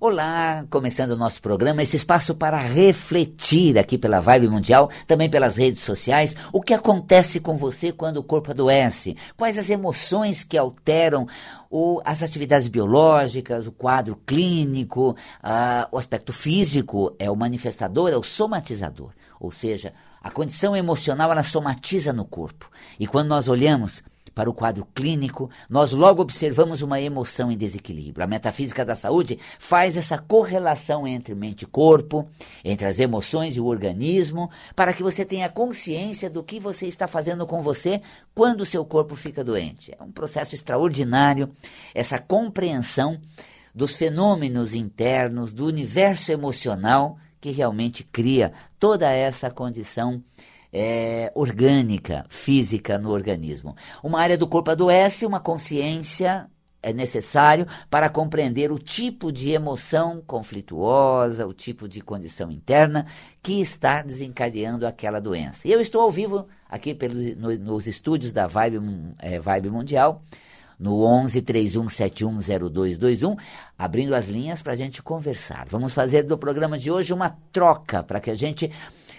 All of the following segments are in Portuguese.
Olá, começando o nosso programa, esse espaço para refletir aqui pela Vibe Mundial, também pelas redes sociais, o que acontece com você quando o corpo adoece, quais as emoções que alteram o, as atividades biológicas, o quadro clínico, uh, o aspecto físico é o manifestador, é o somatizador, ou seja, a condição emocional ela somatiza no corpo. E quando nós olhamos para o quadro clínico, nós logo observamos uma emoção em desequilíbrio. A metafísica da saúde faz essa correlação entre mente e corpo, entre as emoções e o organismo, para que você tenha consciência do que você está fazendo com você quando o seu corpo fica doente. É um processo extraordinário essa compreensão dos fenômenos internos, do universo emocional que realmente cria toda essa condição é, orgânica, física no organismo. Uma área do corpo adoece, uma consciência é necessário para compreender o tipo de emoção conflituosa, o tipo de condição interna que está desencadeando aquela doença. E eu estou ao vivo aqui pelos, no, nos estúdios da Vibe, é, Vibe Mundial, no 11 31710221, abrindo as linhas para a gente conversar. Vamos fazer do programa de hoje uma troca para que a gente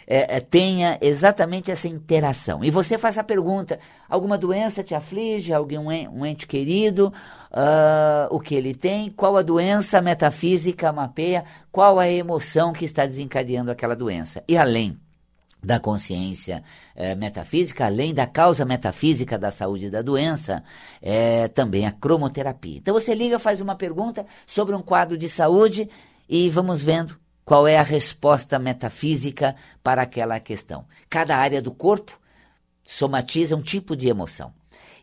é, é, tenha exatamente essa interação. E você faz a pergunta: alguma doença te aflige? Alguém, um ente querido? Uh, o que ele tem? Qual a doença metafísica mapeia? Qual a emoção que está desencadeando aquela doença? E além da consciência é, metafísica, além da causa metafísica da saúde e da doença, é, também a cromoterapia. Então você liga, faz uma pergunta sobre um quadro de saúde e vamos vendo qual é a resposta metafísica para aquela questão. Cada área do corpo somatiza um tipo de emoção.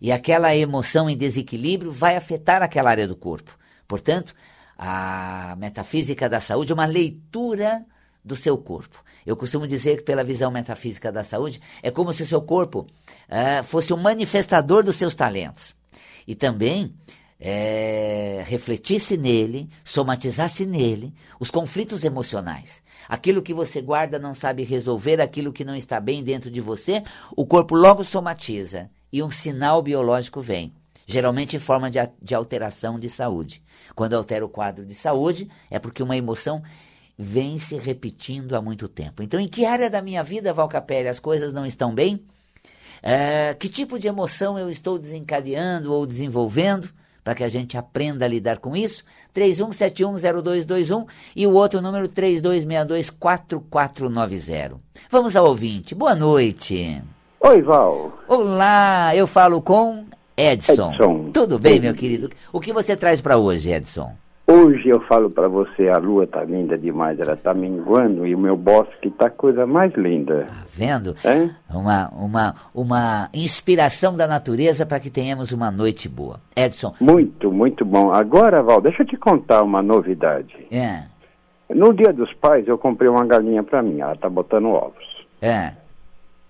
E aquela emoção em desequilíbrio vai afetar aquela área do corpo. Portanto, a metafísica da saúde é uma leitura do seu corpo. Eu costumo dizer que, pela visão metafísica da saúde, é como se o seu corpo uh, fosse um manifestador dos seus talentos. E também é, refletisse nele, somatizasse nele os conflitos emocionais. Aquilo que você guarda não sabe resolver, aquilo que não está bem dentro de você, o corpo logo somatiza e um sinal biológico vem, geralmente em forma de, de alteração de saúde. Quando altera o quadro de saúde, é porque uma emoção vem se repetindo há muito tempo. Então, em que área da minha vida, Valcapelli, as coisas não estão bem? É, que tipo de emoção eu estou desencadeando ou desenvolvendo? para que a gente aprenda a lidar com isso. 31710221 e o outro número 32624490. Vamos ao ouvinte. Boa noite. Oi, Val. Olá, eu falo com Edson. Edson. Tudo bem, meu querido? O que você traz para hoje, Edson? Hoje eu falo para você, a lua tá linda demais, ela tá minguando e o meu bosque tá coisa mais linda. Tá vendo? É? Uma, uma, uma inspiração da natureza para que tenhamos uma noite boa. Edson. Muito, muito bom. Agora, Val, deixa eu te contar uma novidade. É. No dia dos pais eu comprei uma galinha para mim, ela tá botando ovos. É.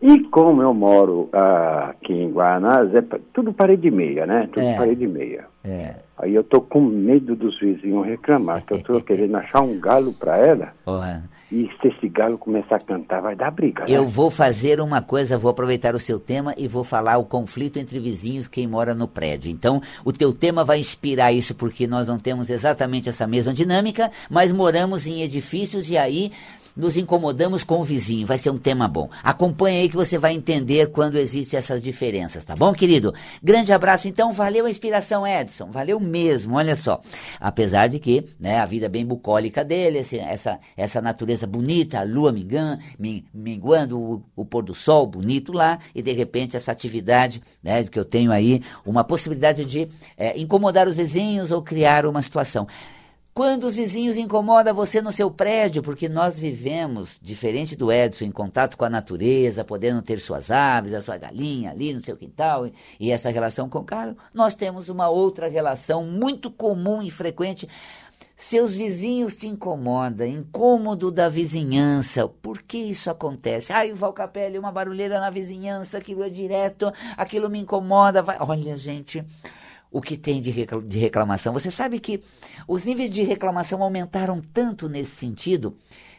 E como eu moro ah, aqui em Guanás, é tudo parede meia, né? Tudo é. parede meia. É. Aí eu tô com medo dos vizinhos reclamar, que eu tô querendo achar um galo para ela. Porra. E se esse galo começar a cantar, vai dar briga. Né? Eu vou fazer uma coisa, vou aproveitar o seu tema e vou falar o conflito entre vizinhos, quem mora no prédio. Então, o teu tema vai inspirar isso, porque nós não temos exatamente essa mesma dinâmica, mas moramos em edifícios e aí nos incomodamos com o vizinho. Vai ser um tema bom. Acompanhe aí que você vai entender quando existem essas diferenças, tá bom, querido? Grande abraço, então. Valeu a inspiração, Edson. Valeu mesmo, olha só. Apesar de que, né, a vida bem bucólica dele, essa, essa natureza bonita, a lua mingan, minguando, o, o pôr do sol bonito lá, e de repente essa atividade, né, que eu tenho aí, uma possibilidade de é, incomodar os vizinhos ou criar uma situação. Quando os vizinhos incomodam você no seu prédio, porque nós vivemos, diferente do Edson, em contato com a natureza, podendo ter suas aves, a sua galinha ali no seu quintal, e essa relação com o carro, nós temos uma outra relação muito comum e frequente. Seus vizinhos te incomodam, incômodo da vizinhança. Por que isso acontece? Ai, o Valcapelli, uma barulheira na vizinhança, aquilo é direto, aquilo me incomoda. Vai... Olha, gente, o que tem de, reclamação. Você sabe que os níveis de reclamação aumentaram tanto nesse sentido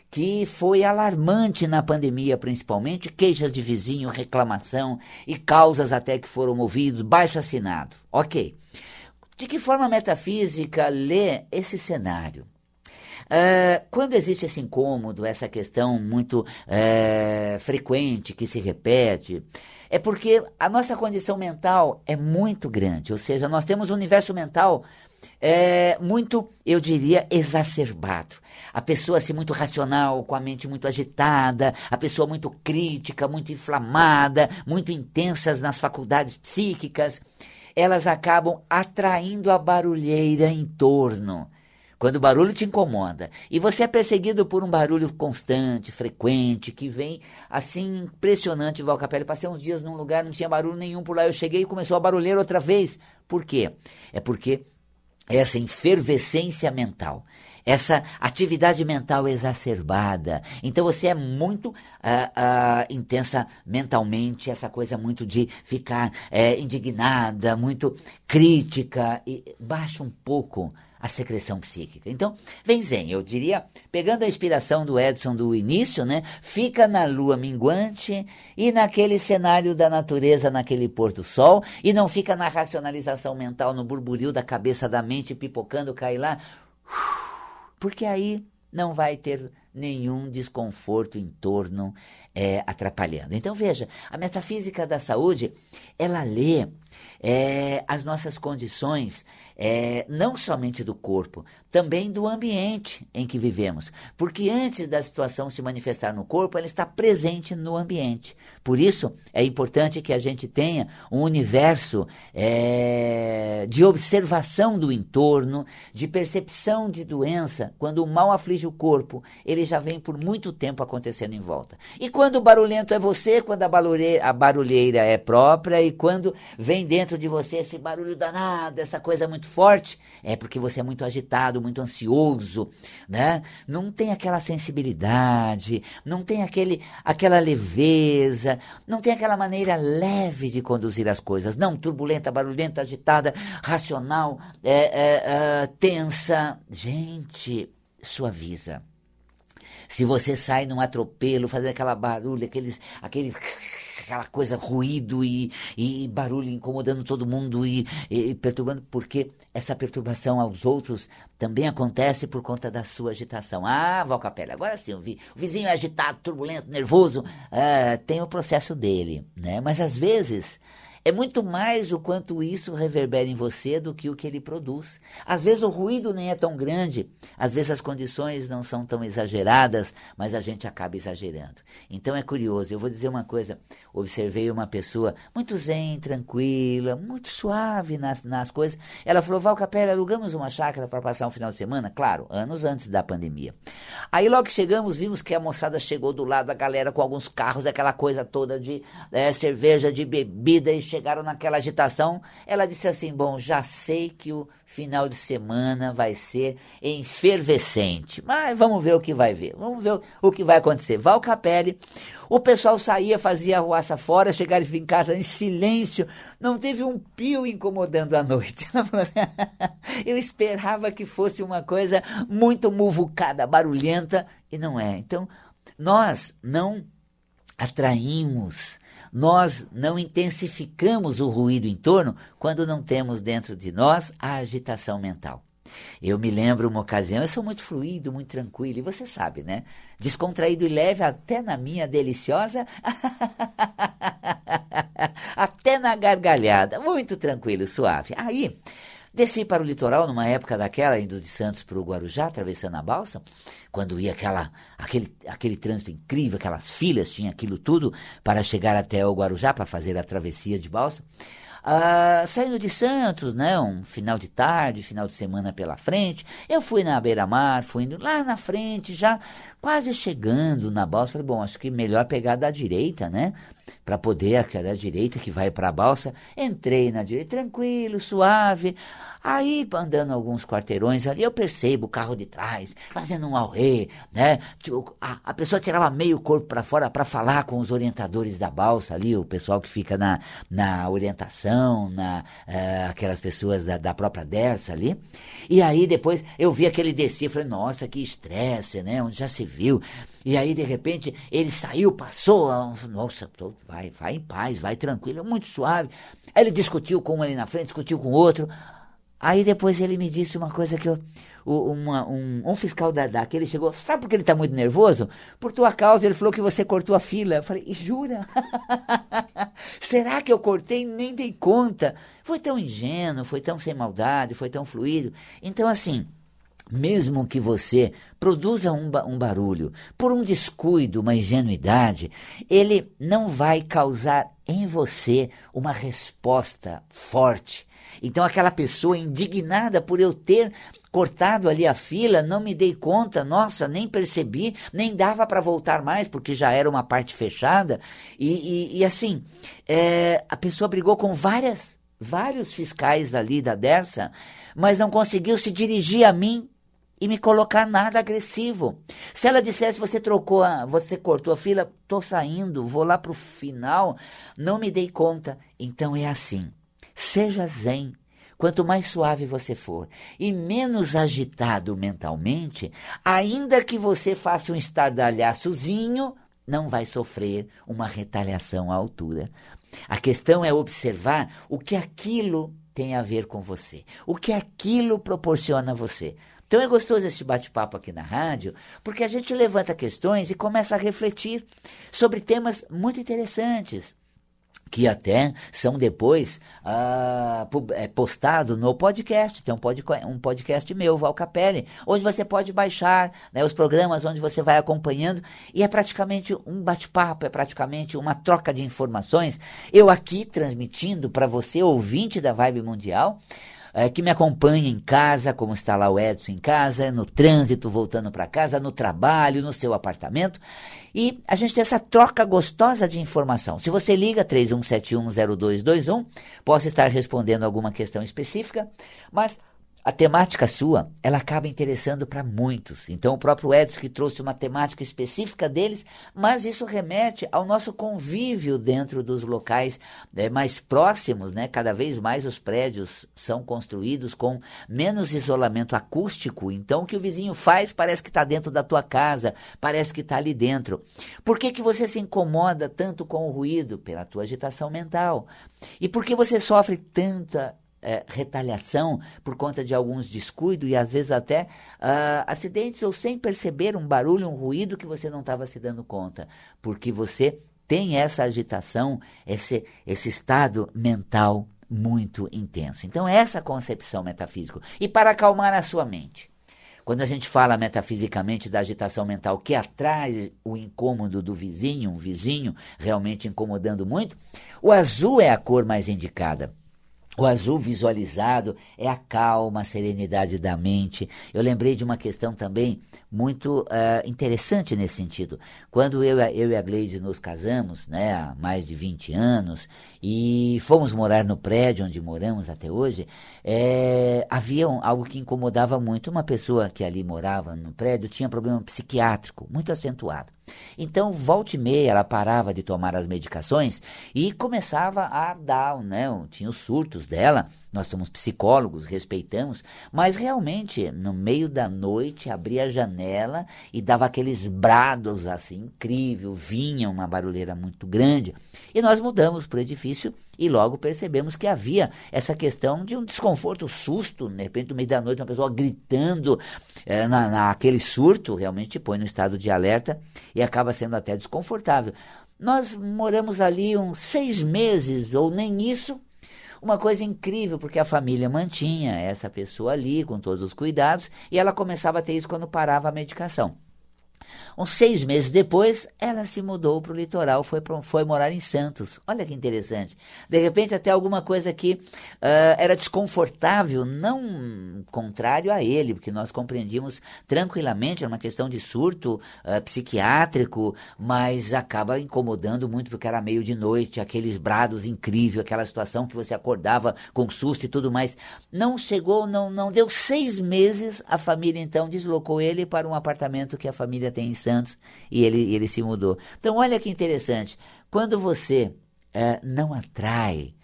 que foi alarmante na pandemia, principalmente queixas de vizinho, reclamação e causas até que foram ouvidos, baixo assinado. Ok. De que forma a metafísica lê esse cenário? uh, quando existe esse incômodo, essa questão muito uh, frequente que se repete, é porque a nossa condição mental é muito grande, ou seja, nós temos um universo mental é, muito, eu diria, exacerbado. A pessoa assim muito racional, com a mente muito agitada, a pessoa muito crítica, muito inflamada, muito intensas nas faculdades psíquicas, elas acabam atraindo a barulheira em torno. Quando o barulho te incomoda e você é perseguido por um barulho constante, frequente, que vem assim impressionante, Val Capelli. Passei uns dias num lugar, não tinha barulho nenhum por lá. Eu cheguei e começou a barulheira outra vez. Por quê? É porque essa efervescência mental, essa atividade mental exacerbada. Então você é muito uh, uh, intensa mentalmente, essa coisa muito de ficar uh, indignada, muito crítica, e baixa um pouco a secreção psíquica. Então, vem zen, eu diria, pegando a inspiração do Edson do início, né? Fica na lua minguante e naquele cenário da natureza, naquele pôr do sol, e não fica na racionalização mental, no burburinho da cabeça da mente pipocando, cai lá, porque aí não vai ter nenhum desconforto em torno é, atrapalhando. Então veja, a metafísica da saúde, ela lê é, as nossas condições é, não somente do corpo, também do ambiente em que vivemos. Porque antes da situação se manifestar no corpo, ela está presente no ambiente. Por isso, é importante que a gente tenha um universo é, de observação do entorno, de percepção de doença. Quando o mal aflige o corpo, ele já vem por muito tempo acontecendo em volta. E quando o barulhento é você, quando a barulheira, a barulheira é própria, e quando vem dentro de você esse barulho danado, essa coisa muito muito forte, é porque você é muito agitado, muito ansioso, né? Não tem aquela sensibilidade, não tem aquele, aquela leveza, não tem aquela maneira leve de conduzir as coisas. Não, turbulenta, barulhenta, agitada, racional, é, é, é, tensa. Gente, suaviza. Se você sai num atropelo, fazendo aquela barulho, aqueles, aquele aquela coisa, ruído e, e barulho incomodando todo mundo e, e, perturbando, porque essa perturbação aos outros também acontece por conta da sua agitação. Ah, Valcapelli, agora sim, o, vi, o vizinho é agitado, turbulento, nervoso, ah, tem o processo dele, né? Mas às vezes é muito mais o quanto isso reverbera em você do que o que ele produz. Às vezes o ruído nem é tão grande, às vezes as condições não são tão exageradas, mas a gente acaba exagerando. Então é curioso, eu vou dizer uma coisa: observei uma pessoa muito zen, tranquila, muito suave nas, nas coisas. Ela falou: Val Capela, alugamos uma chácara para passar um final de semana? Claro, anos antes da pandemia. Aí logo que chegamos, vimos que a moçada chegou do lado da galera com alguns carros, aquela coisa toda de é, cerveja, de bebida e chegaram naquela agitação, ela disse assim: Bom, já sei que o final de semana vai ser enfervescente, mas vamos ver o que vai ver, vamos ver o que vai acontecer. Val Capelli, o pessoal saía, fazia arruaça fora, chegaram em casa em silêncio, não teve um pio incomodando a noite. Eu esperava que fosse uma coisa muito muvucada, barulhenta, e não é. Então, nós não atraímos nós não intensificamos o ruído em torno quando não temos dentro de nós a agitação mental. Eu me lembro uma ocasião, eu sou muito fluido, muito tranquilo, e você sabe, né? Descontraído e leve até na minha deliciosa. até na gargalhada, muito tranquilo, suave. Aí, Desci para o litoral numa época daquela, indo de Santos para o Guarujá, atravessando a balsa, quando ia aquela, aquele, aquele trânsito incrível, aquelas filas, tinha aquilo tudo para chegar até o Guarujá, para fazer a travessia de balsa. Ah, saindo de Santos, né, um final de tarde, final de semana pela frente, eu fui na beira-mar, fui indo lá na frente, já quase chegando na balsa, falei, bom, acho que melhor pegar da direita, né, para poder, aquela da direita que vai para a balsa, entrei na direita, tranquilo, suave, Aí, andando alguns quarteirões ali, eu percebo o carro de trás, fazendo um auê, né? Tipo, a, a pessoa tirava meio corpo para fora para falar com os orientadores da balsa ali, o pessoal que fica na, na orientação, na, uh, aquelas pessoas da, da própria Dersa ali. E aí, depois, eu vi aquele descer, falei, nossa, que estresse, né? Onde já se viu. E aí, de repente, ele saiu, passou, nossa, vai, vai em paz, vai tranquilo, muito suave. Aí ele discutiu com um ali na frente, discutiu com outro. Aí depois ele me disse uma coisa que eu. Uma, um, um, fiscal da, daquele chegou, sabe por que ele está muito nervoso? Por tua causa, ele falou que você cortou a fila. Eu falei, jura? Será que eu cortei? Nem dei conta. Foi tão ingênuo, foi tão sem maldade, foi tão fluido. Então, assim, mesmo que você produza um, um, barulho por um descuido, uma ingenuidade, ele não vai causar em você uma resposta forte. Então, aquela pessoa indignada por eu ter cortado ali a fila, não me dei conta, nossa, nem percebi, nem dava para voltar mais, porque já era uma parte fechada. E, e, e assim, é, a pessoa brigou com várias, vários fiscais ali da Dersa, mas não conseguiu se dirigir a mim e me colocar nada agressivo. Se ela dissesse você trocou, a, você cortou a fila, tô saindo, vou lá pro final, não me dei conta. Então é assim. Seja zen. Quanto mais suave você for e menos agitado mentalmente, ainda que você faça um estardalhaçozinho, não vai sofrer uma retaliação à altura. A questão é observar o que aquilo tem a ver com você, o que aquilo proporciona a você. Então é gostoso esse bate-papo aqui na rádio, porque a gente levanta questões e começa a refletir sobre temas muito interessantes que até são depois ah, é, postados no podcast. Tem um, pod, um podcast meu, Val Capelli, onde você pode baixar né, os programas, onde você vai acompanhando, e é praticamente um bate-papo, é praticamente uma troca de informações. Eu aqui transmitindo para você, ouvinte da Vibe Mundial, é, que me acompanha em casa, como está lá o Edson em casa, no trânsito voltando para casa, no trabalho, no seu apartamento. E a gente tem essa troca gostosa de informação. Se você liga 31710221, posso estar respondendo alguma questão específica, mas a temática sua, ela acaba interessando para muitos. Então, o próprio Edson que trouxe uma temática específica deles, mas isso remete ao nosso convívio dentro dos locais né, mais próximos, né? Cada vez mais os prédios são construídos com menos isolamento acústico. Então, o que o vizinho faz parece que está dentro da tua casa, parece que está ali dentro. Por que, que você se incomoda tanto com o ruído? Pela tua agitação mental. E por que você sofre tanta é, retaliação por conta de alguns descuidos e às vezes até uh, acidentes ou sem perceber um barulho, um ruído que você não estava se dando conta, porque você tem essa agitação, esse, esse estado mental muito intenso. Então, essa concepção metafísica. E para acalmar a sua mente. Quando a gente fala metafisicamente da agitação mental que atrai o incômodo do vizinho, um vizinho realmente incomodando muito, o azul é a cor mais indicada. O azul visualizado é a calma, a serenidade da mente. Eu lembrei de uma questão também muito uh, interessante nesse sentido. Quando eu, eu e a Gleide nos casamos, né, há mais de 20 anos, e fomos morar no prédio onde moramos até hoje, é, havia algo que incomodava muito. Uma pessoa que ali morava no prédio tinha problema psiquiátrico muito acentuado. Então, volta e meia, ela parava de tomar as medicações e começava a dar, né? Tinha os surtos dela. Nós somos psicólogos, respeitamos, mas realmente, no meio da noite, abria a janela e dava aqueles brados assim, incrível, vinha uma barulheira muito grande. E nós mudamos para o edifício e logo percebemos que havia essa questão de um desconforto, susto, de repente, no meio da noite, uma pessoa gritando é, na, naquele surto, realmente te põe no estado de alerta e acaba sendo até desconfortável. Nós moramos ali uns seis meses, ou nem isso, uma coisa incrível, porque a família mantinha essa pessoa ali com todos os cuidados e ela começava a ter isso quando parava a medicação. Uns seis meses depois, ela se mudou para o litoral, foi, foi morar em Santos. Olha que interessante. De repente, até alguma coisa que uh, era desconfortável, não contrário a ele, porque nós compreendíamos tranquilamente, era uma questão de surto uh, psiquiátrico, mas acaba incomodando muito porque era meio de noite, aqueles brados incríveis, aquela situação que você acordava com susto e tudo mais. Não chegou, não, não deu seis meses, a família então deslocou ele para um apartamento que a família tem em Santos e ele, ele se mudou. Então, olha que interessante. Quando você é, não atrai,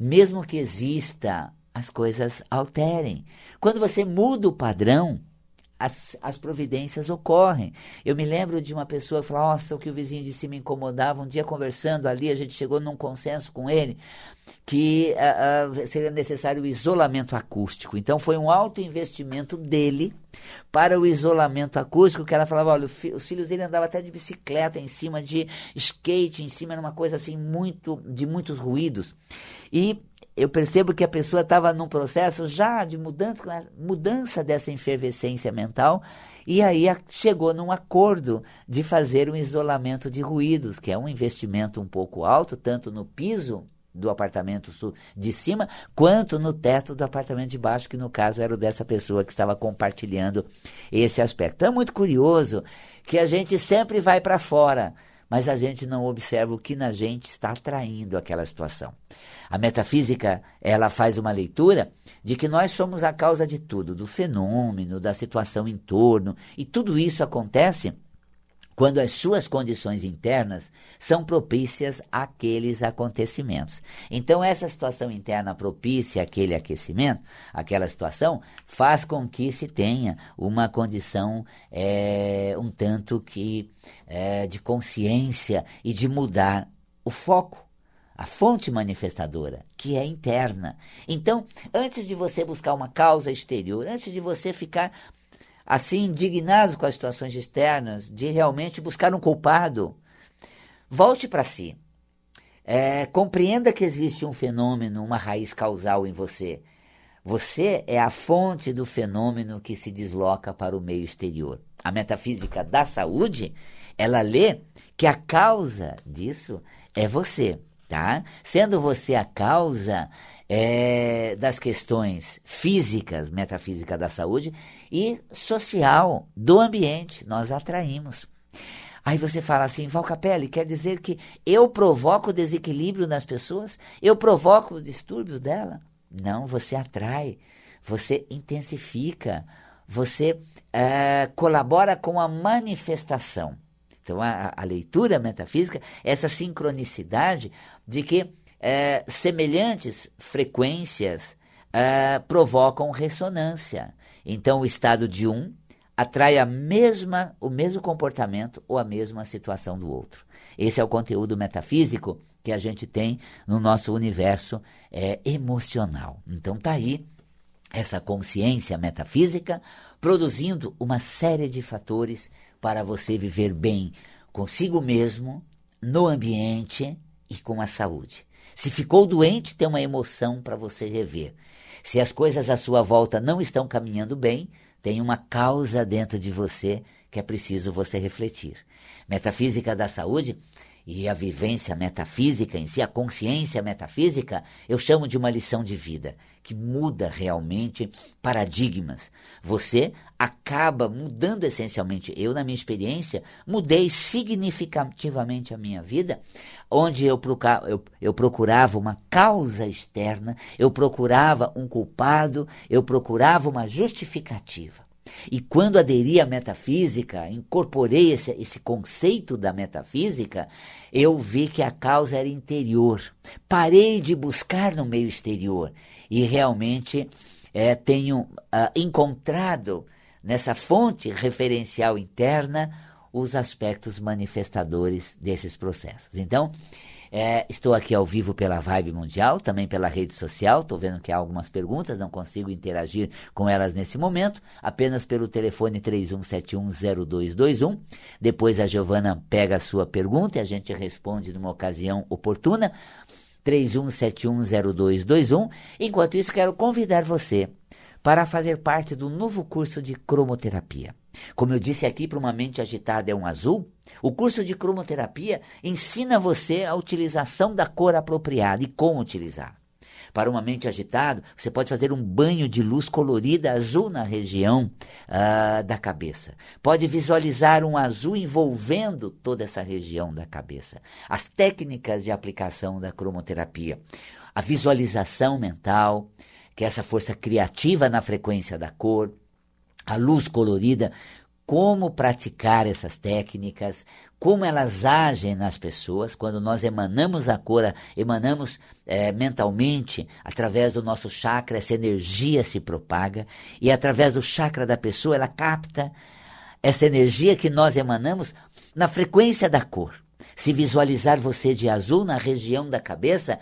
mesmo que exista, as coisas alterem. Quando você muda o padrão, as, as providências ocorrem. Eu me lembro de uma pessoa falou: Nossa, o que o vizinho de cima incomodava. Um dia conversando ali, a gente chegou num consenso com ele que uh, uh, seria necessário o isolamento acústico. Então foi um alto investimento dele para o isolamento acústico, que ela falava, olha, fi os filhos dele andavam até de bicicleta em cima, de skate em cima, era uma coisa assim muito de muitos ruídos. E eu percebo que a pessoa estava num processo já de mudança, mudança dessa efervescência mental, e aí chegou num acordo de fazer um isolamento de ruídos, que é um investimento um pouco alto, tanto no piso do apartamento de cima, quanto no teto do apartamento de baixo, que no caso era o dessa pessoa que estava compartilhando esse aspecto. Então é muito curioso que a gente sempre vai para fora, mas a gente não observa o que na gente está atraindo aquela situação. A metafísica, ela faz uma leitura de que nós somos a causa de tudo, do fenômeno, da situação em torno, e tudo isso acontece quando as suas condições internas são propícias àqueles acontecimentos. Então, essa situação interna propícia àquele aquecimento, aquela situação, faz com que se tenha uma condição é, um tanto que é, de consciência e de mudar o foco a fonte manifestadora, que é interna. Então, antes de você buscar uma causa exterior, antes de você ficar assim indignados com as situações externas, de realmente buscar um culpado, volte para si. É, compreenda que existe um fenômeno, uma raiz causal em você. Você é a fonte do fenômeno que se desloca para o meio exterior. A metafísica da saúde, ela lê que a causa disso é você, tá? Sendo você a causa, é, das questões físicas, metafísica da saúde, e social, do ambiente. Nós atraímos. Aí você fala assim, Valcapelli, quer dizer que eu provoco desequilíbrio nas pessoas? Eu provoco os distúrbios dela? Não, você atrai, você intensifica, você é, colabora com a manifestação. Então, a, a leitura metafísica, essa sincronicidade de que é, semelhantes frequências é, provocam ressonância. Então, o estado de um atrai a mesma, o mesmo comportamento ou a mesma situação do outro. Esse é o conteúdo metafísico que a gente tem no nosso universo é, emocional. Então, tá aí essa consciência metafísica produzindo uma série de fatores para você viver bem consigo mesmo, no ambiente e com a saúde. Se ficou doente, tem uma emoção para você rever. Se as coisas à sua volta não estão caminhando bem, tem uma causa dentro de você que é preciso você refletir. Metafísica da saúde e a vivência metafísica em si, a consciência metafísica, eu chamo de uma lição de vida, que muda realmente paradigmas. Você acaba mudando essencialmente. Eu, na minha experiência, mudei significativamente a minha vida, onde eu, procurava uma causa externa, eu procurava um culpado, eu procurava uma justificativa. E quando aderi à metafísica, incorporei esse, esse conceito da metafísica, eu vi que a causa era interior. Parei de buscar no meio exterior e realmente é, tenho uh, encontrado nessa fonte referencial interna os aspectos manifestadores desses processos. Então, é, estou aqui ao vivo pela Vibe Mundial, também pela rede social. Estou vendo que há algumas perguntas, não consigo interagir com elas nesse momento. Apenas pelo telefone 31710221. Depois a Giovana pega a sua pergunta e a gente responde numa ocasião oportuna. 31710221. Enquanto isso, quero convidar você para fazer parte do novo curso de cromoterapia. Como eu disse aqui, para uma mente agitada é um azul, o curso de cromoterapia ensina você a utilização da cor apropriada e como utilizar. Para uma mente agitada, você pode fazer um banho de luz colorida azul na região uh, da cabeça. Pode visualizar um azul envolvendo toda essa região da cabeça. As técnicas de aplicação da cromoterapia. A visualização mental, que é essa força criativa na frequência da cor, a luz colorida como praticar essas técnicas, como elas agem nas pessoas, quando nós emanamos a cor, emanamos é, mentalmente, através do nosso chakra, essa energia se propaga, e através do chakra da pessoa, ela capta essa energia que nós emanamos na frequência da cor. Se visualizar você de azul na região da cabeça,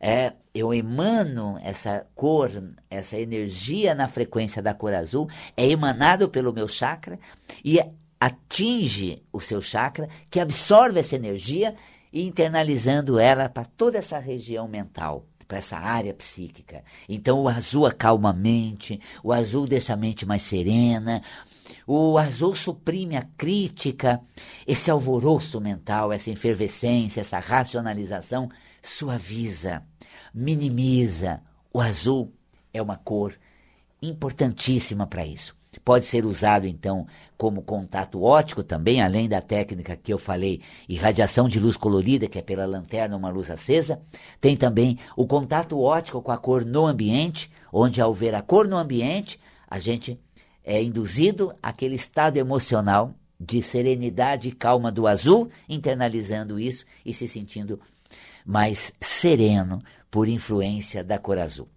é, eu emano essa cor, essa energia na frequência da cor azul, é emanado pelo meu chakra e atinge o seu chakra, que absorve essa energia e internalizando ela para toda essa região mental para essa área psíquica. Então o azul acalma a mente, o azul deixa a mente mais serena, o azul suprime a crítica, esse alvoroço mental, essa efervescência, essa racionalização suaviza, minimiza. O azul é uma cor importantíssima para isso. Pode ser usado então como contato óptico também, além da técnica que eu falei, irradiação de luz colorida, que é pela lanterna uma luz acesa. Tem também o contato óptico com a cor no ambiente, onde ao ver a cor no ambiente, a gente é induzido àquele estado emocional de serenidade e calma do azul, internalizando isso e se sentindo mais sereno por influência da cor azul.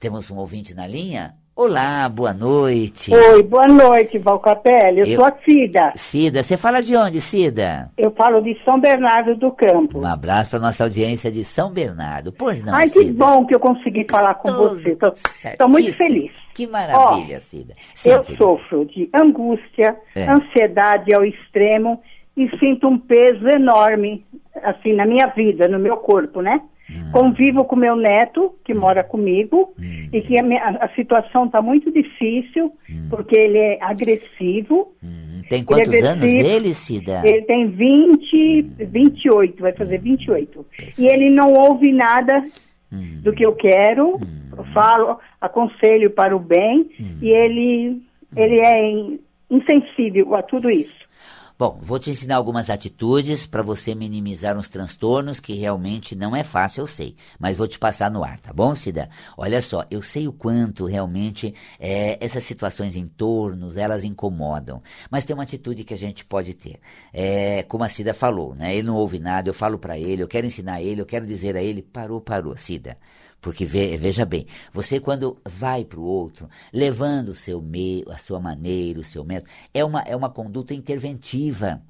Temos um ouvinte na linha? Olá, boa noite. Oi, boa noite, Valcapelli. Eu, eu sou a Cida. Cida, você fala de onde, Cida? Eu falo de São Bernardo do Campo. Um abraço para nossa audiência de São Bernardo. Pois não, Ai, Cida. que bom que eu consegui falar com você. Estou muito feliz. Que maravilha, Ó, Cida. Sim, eu querida. sofro de angústia, é. ansiedade ao extremo e sinto um peso enorme, assim, na minha vida, no meu corpo, né? Hum. Convivo com meu neto, que hum. mora comigo, hum. e que a, minha, a situação está muito difícil, hum. porque ele é agressivo. Tem quantos ele é anos ele, Cida? Ele tem 20, 28, vai fazer 28. E ele não ouve nada do que eu quero, eu falo, aconselho para o bem, e ele, ele é insensível a tudo isso. Bom, vou te ensinar algumas atitudes para você minimizar uns transtornos que realmente não é fácil, eu sei, mas vou te passar no ar, tá bom, Cida? Olha só, eu sei o quanto realmente é, essas situações em torno, elas incomodam, mas tem uma atitude que a gente pode ter. É, como a Cida falou, né? Ele não ouve nada, eu falo para ele, eu quero ensinar ele, eu quero dizer a ele, parou, parou, Cida. Porque veja bem, você quando vai para o outro, levando o seu meio, a sua maneira, o seu método, é uma, é uma conduta interventiva.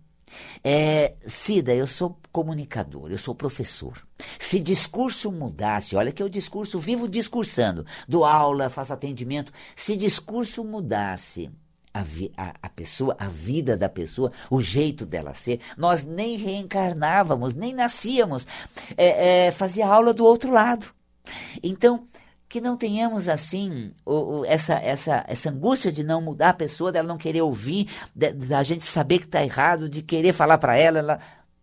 É, Cida, eu sou comunicador, eu sou professor. Se discurso mudasse, olha que eu discurso, vivo discursando, dou aula, faço atendimento. Se discurso mudasse, a, vi, a, a, pessoa, a vida da pessoa, o jeito dela ser. Nós nem reencarnávamos, nem nascíamos. É, é, fazia aula do outro lado. Então, que não tenhamos assim o, o, essa, essa, essa angústia de não mudar a pessoa, dela não querer ouvir, da gente saber que está errado, de querer falar para ela, ela.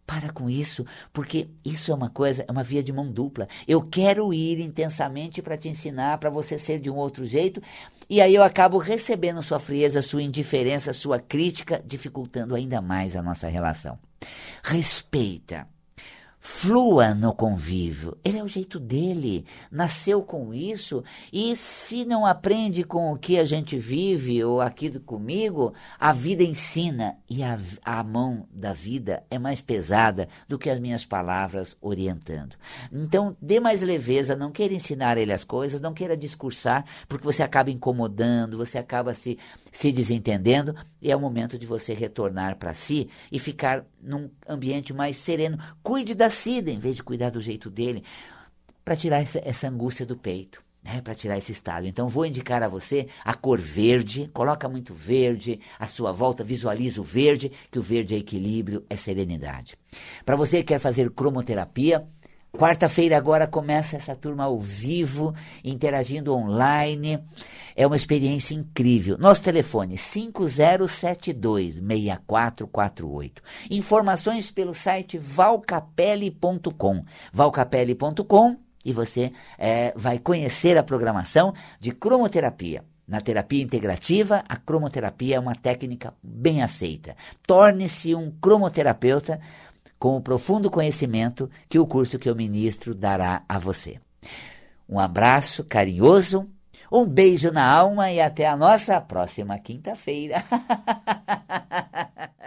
Para com isso, porque isso é uma coisa, é uma via de mão dupla. Eu quero ir intensamente para te ensinar, para você ser de um outro jeito, e aí eu acabo recebendo sua frieza, sua indiferença, sua crítica, dificultando ainda mais a nossa relação. Respeita flua no convívio. Ele é o jeito dele, nasceu com isso, e se não aprende com o que a gente vive ou aqui comigo, a vida ensina e a, a mão da vida é mais pesada do que as minhas palavras orientando. Então, dê mais leveza, não queira ensinar ele as coisas, não queira discursar, porque você acaba incomodando, você acaba se, se desentendendo, e é o momento de você retornar para si e ficar num ambiente mais sereno. Cuide da Cida em vez de cuidar do jeito dele, para tirar essa, essa angústia do peito. Né, para tirar esse estado. Então vou indicar a você a cor verde, coloca muito verde, à sua volta visualiza o verde, que o verde é equilíbrio, é serenidade. Para você que quer fazer cromoterapia, Quarta-feira agora começa essa turma ao vivo, interagindo online. É uma experiência incrível. Nosso telefone 5072-6448. Informações pelo site valcapelli.com. valcapelli.com e você é, vai conhecer a programação de cromoterapia. Na terapia integrativa, a cromoterapia é uma técnica bem aceita. Torne-se um cromoterapeuta com o profundo conhecimento que o curso que eu ministro dará a você. Um abraço carinhoso, Um beijo na alma e até a nossa próxima quinta-feira.